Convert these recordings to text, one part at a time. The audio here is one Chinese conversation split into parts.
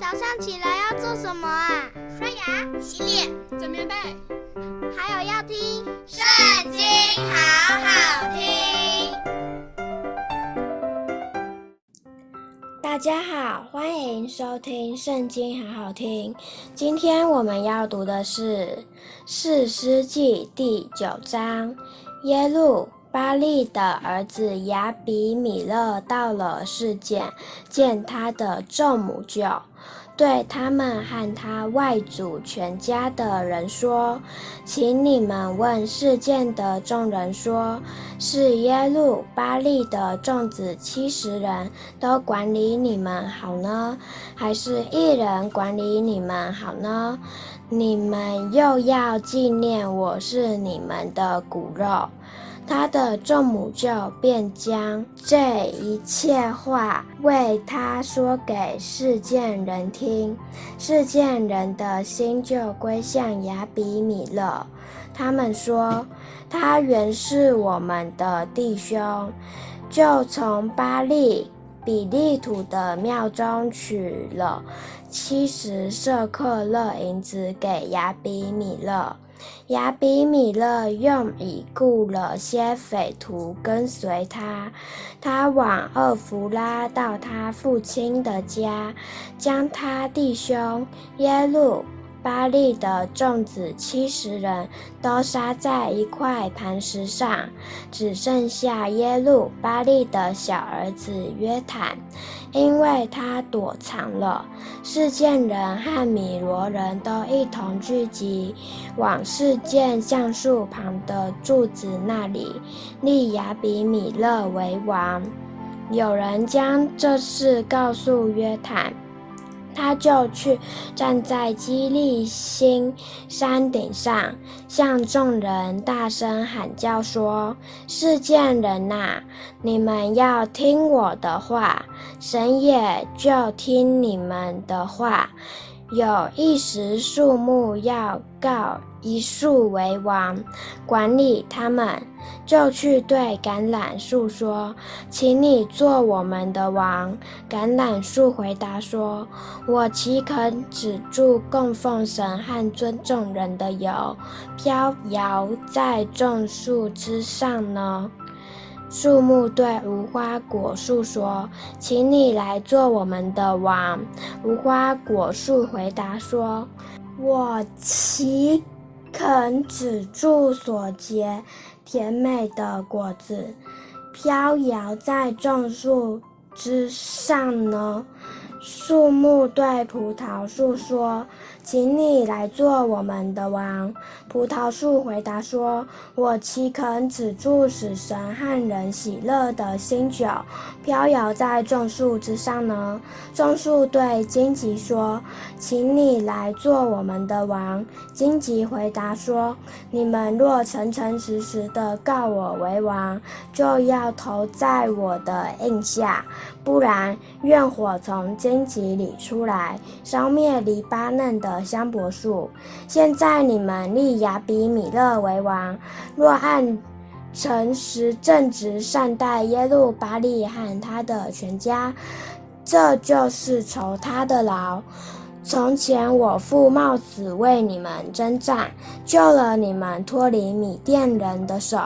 早上起来要做什么啊？刷牙、洗脸、整棉被，还有要听《圣经》，好好听。大家好，欢迎收听《圣经》，好好听。今天我们要读的是《士师记》第九章，耶路。巴力的儿子亚比米勒到了示剑，见他的众母舅，对他们和他外祖全家的人说：“请你们问示剑的众人说，是耶路巴力的众子七十人都管理你们好呢，还是一人管理你们好呢？你们又要纪念我是你们的骨肉。”他的众母舅便将这一切话为他说给示剑人听，示剑人的心就归向雅比米勒。他们说：“他原是我们的弟兄，就从巴利比利土的庙中取了七十舍克勒银子给雅比米勒。”雅比米勒用已雇了些匪徒跟随他，他往厄弗拉到他父亲的家，将他弟兄耶路巴力的众子七十人都杀在一块磐石上，只剩下耶路巴力的小儿子约坦，因为他躲藏了。示剑人和米罗人都一同聚集，往示剑橡树旁的柱子那里立亚比米勒为王。有人将这事告诉约坦。他就去站在基利星山顶上，向众人大声喊叫说：“世界人呐，你们要听我的话，神也就听你们的话。有一时树木要告。”一树为王，管理他们，就去对橄榄树说：“请你做我们的王。”橄榄树回答说：“我岂肯止住供奉神和尊重人的油，飘摇在众树之上呢？”树木对无花果树说：“请你来做我们的王。”无花果树回答说：“我岂。”肯止住所结甜美的果子，飘摇在众树之上呢？树木对葡萄树说：“请你来做我们的王。”葡萄树回答说：“我岂肯止住死神和人喜乐的新酒，飘摇在众树之上呢？”众树对荆棘说：“请你来做我们的王。”荆棘回答说：“你们若诚诚实实的告我为王，就要投在我的荫下；不然，愿火从荆棘里出来，烧灭黎巴嫩的香柏树。现在你们立亚比米勒为王，若按诚实正直善待耶路巴力和他的全家，这就是酬他的劳。从前我父冒死为你们征战，救了你们脱离米甸人的手。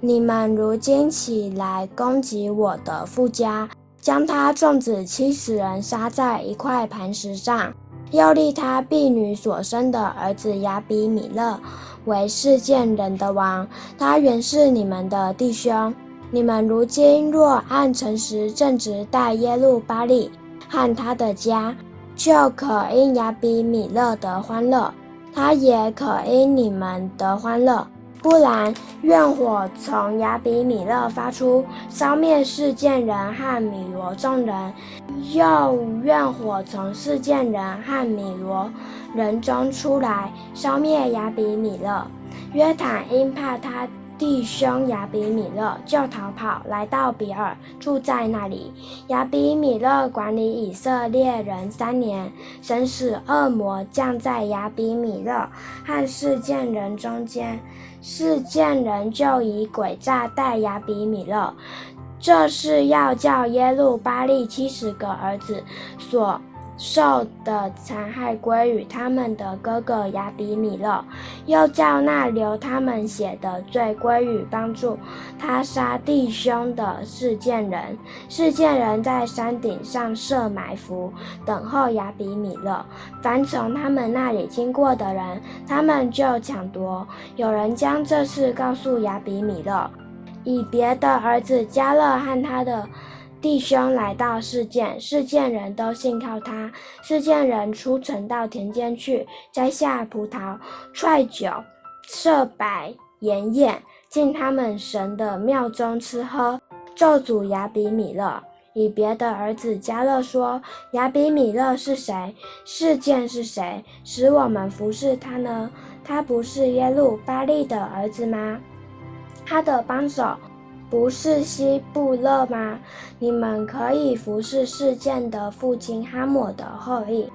你们如今起来攻击我的父家，将他众子七十人杀在一块磐石上，又立他婢女所生的儿子亚比米勒为世界人的王。他原是你们的弟兄。你们如今若按诚实正直待耶路巴利和他的家，就可因亚比米勒得欢乐，他也可因你们得欢乐。不然，怨火从雅比米勒发出，消灭事件人和米罗众人；又怨火从事件人和米罗人中出来，消灭雅比米勒。约坦因怕他。弟兄亚比米勒就逃跑，来到比尔，住在那里。亚比米勒管理以色列人三年，神使恶魔降在亚比米勒和事件人中间，事件人就以诡诈待亚比米勒。这是要叫耶路巴力七十个儿子所受的残害归于他们的哥哥亚比米勒，又叫那流他们血的罪归于帮助他杀弟兄的事件人。事件人在山顶上设埋伏，等候亚比米勒。凡从他们那里经过的人，他们就抢夺。有人将这事告诉亚比米勒，以别的儿子加勒和他的。弟兄来到示剑，示剑人都信靠他。示剑人出城到田间去，摘下葡萄、踹酒、设摆筵宴，进他们神的庙中吃喝，咒诅亚比米勒。以别的儿子迦勒说：“亚比米勒是谁？示剑是谁？使我们服侍他呢？他不是耶路巴力的儿子吗？他的帮手。”不是西布勒吗？你们可以服侍事件的父亲哈姆的后裔。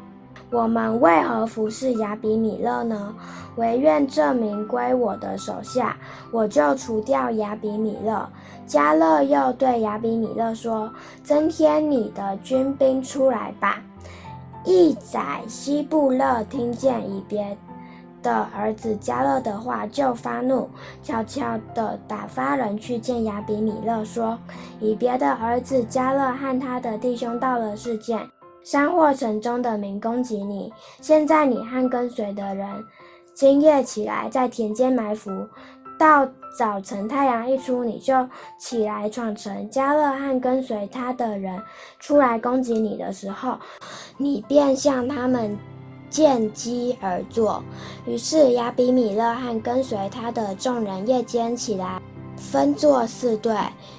我们为何服侍亚比米勒呢？唯愿这名归我的手下，我就除掉亚比米勒。加勒又对亚比米勒说：“增添你的军兵出来吧。”役宰西布勒听见以别的儿子加勒的话，就发怒，悄悄地打发人去见亚比米勒，说：“以别的儿子加勒和他的弟兄到了示剑，山或城中的民攻击你。现在你和跟随的人，今夜起来，在田间埋伏，到早晨太阳一出，你就起来闯城。加勒和跟随他的人出来攻击你的时候，你便向他们。”见机而作，于是亚比米勒和跟随他的众人夜间起来，分作四队，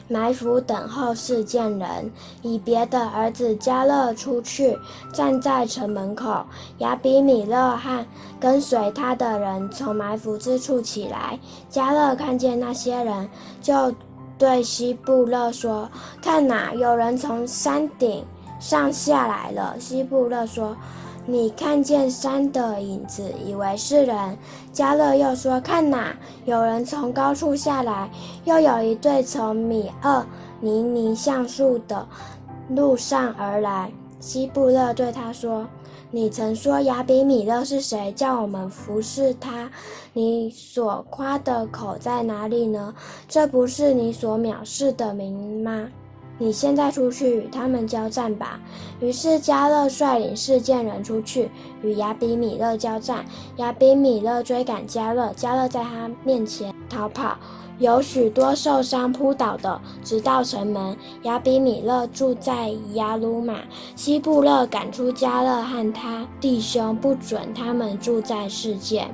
埋伏等候示剑人。以别的儿子迦勒出去，站在城门口。亚比米勒和跟随他的人从埋伏之处起来。迦勒看见那些人，就对西布勒说：“看哪，有人从山顶上下来了。”西布勒说。你看见山的影子，以为是人。加勒又说：“看哪，有人从高处下来，又有一队从米厄尼尼橡树的路上而来。”西布勒对他说：“你曾说亚比米勒是谁？叫我们服侍他？你所夸的口在哪里呢？这不是你所藐视的名吗？”你现在出去与他们交战吧。于是加勒率领示剑人出去与亚比米勒交战。亚比米勒追赶加勒，加勒在他面前逃跑，有许多受伤扑倒的，直到城门。亚比米勒住在亚鲁玛。西布勒赶出加勒和他弟兄，不准他们住在世界。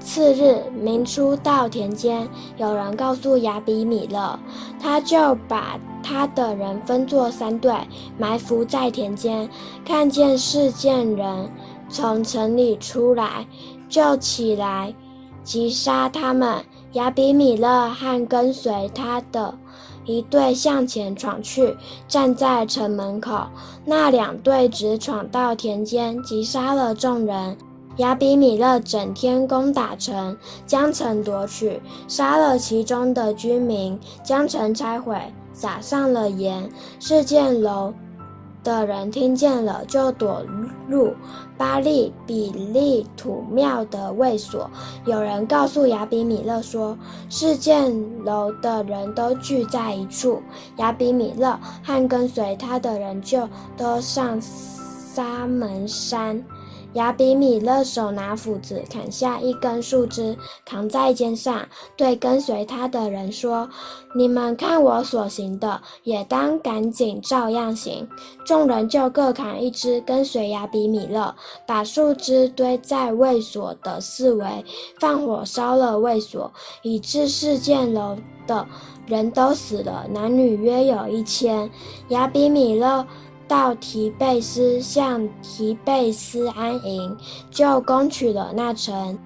次日，明初到田间，有人告诉亚比米勒，他就把。他的人分作三队，埋伏在田间，看见事件人从城里出来，就起来击杀他们。亚比米勒和跟随他的一队向前闯去，站在城门口。那两队直闯到田间，击杀了众人。亚比米勒整天攻打城，将城夺取，杀了其中的居民，将城拆毁。撒上了盐，事件楼的人听见了，就躲入巴利比利土庙的卫所。有人告诉亚比米勒说，事件楼的人都聚在一处。亚比米勒和跟随他的人就都上沙门山。亚比米勒手拿斧子，砍下一根树枝，扛在肩上，对跟随他的人说：“你们看我所行的，也当赶紧照样行。”众人就各砍一枝，跟随亚比米勒，把树枝堆在卫所的四围，放火烧了卫所，以致事件楼的人都死了，男女约有一千。亚比米勒。到提贝斯，向提贝斯安营，就攻取了那城。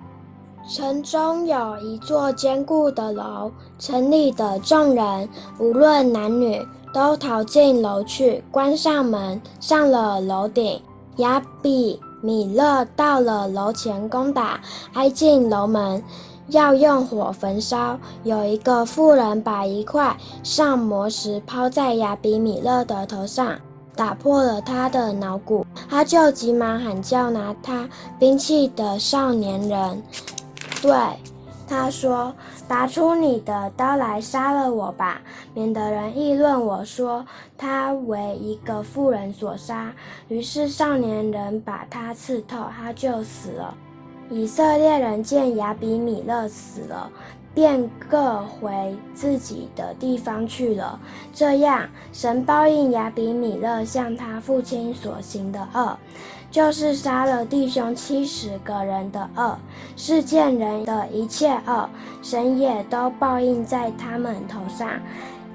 城中有一座坚固的楼，城里的众人无论男女，都逃进楼去，关上门，上了楼顶。亚比米勒到了楼前攻打，挨进楼门，要用火焚烧。有一个妇人把一块上磨石抛在亚比米勒的头上。打破了他的脑骨，他就急忙喊叫拿他兵器的少年人，对他说：“拔出你的刀来杀了我吧，免得人议论我说他为一个妇人所杀。”于是少年人把他刺透，他就死了。以色列人见亚比米勒死了，便各回自己的地方去了。这样，神报应亚比米勒向他父亲所行的恶，就是杀了弟兄七十个人的恶，世件人的一切恶，神也都报应在他们头上。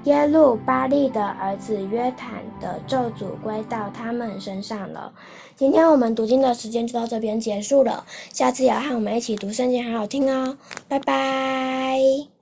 耶路巴利的儿子约坦的咒诅归到他们身上了。今天我们读经的时间就到这边结束了，下次也要和我们一起读圣经，好好听哦，拜拜。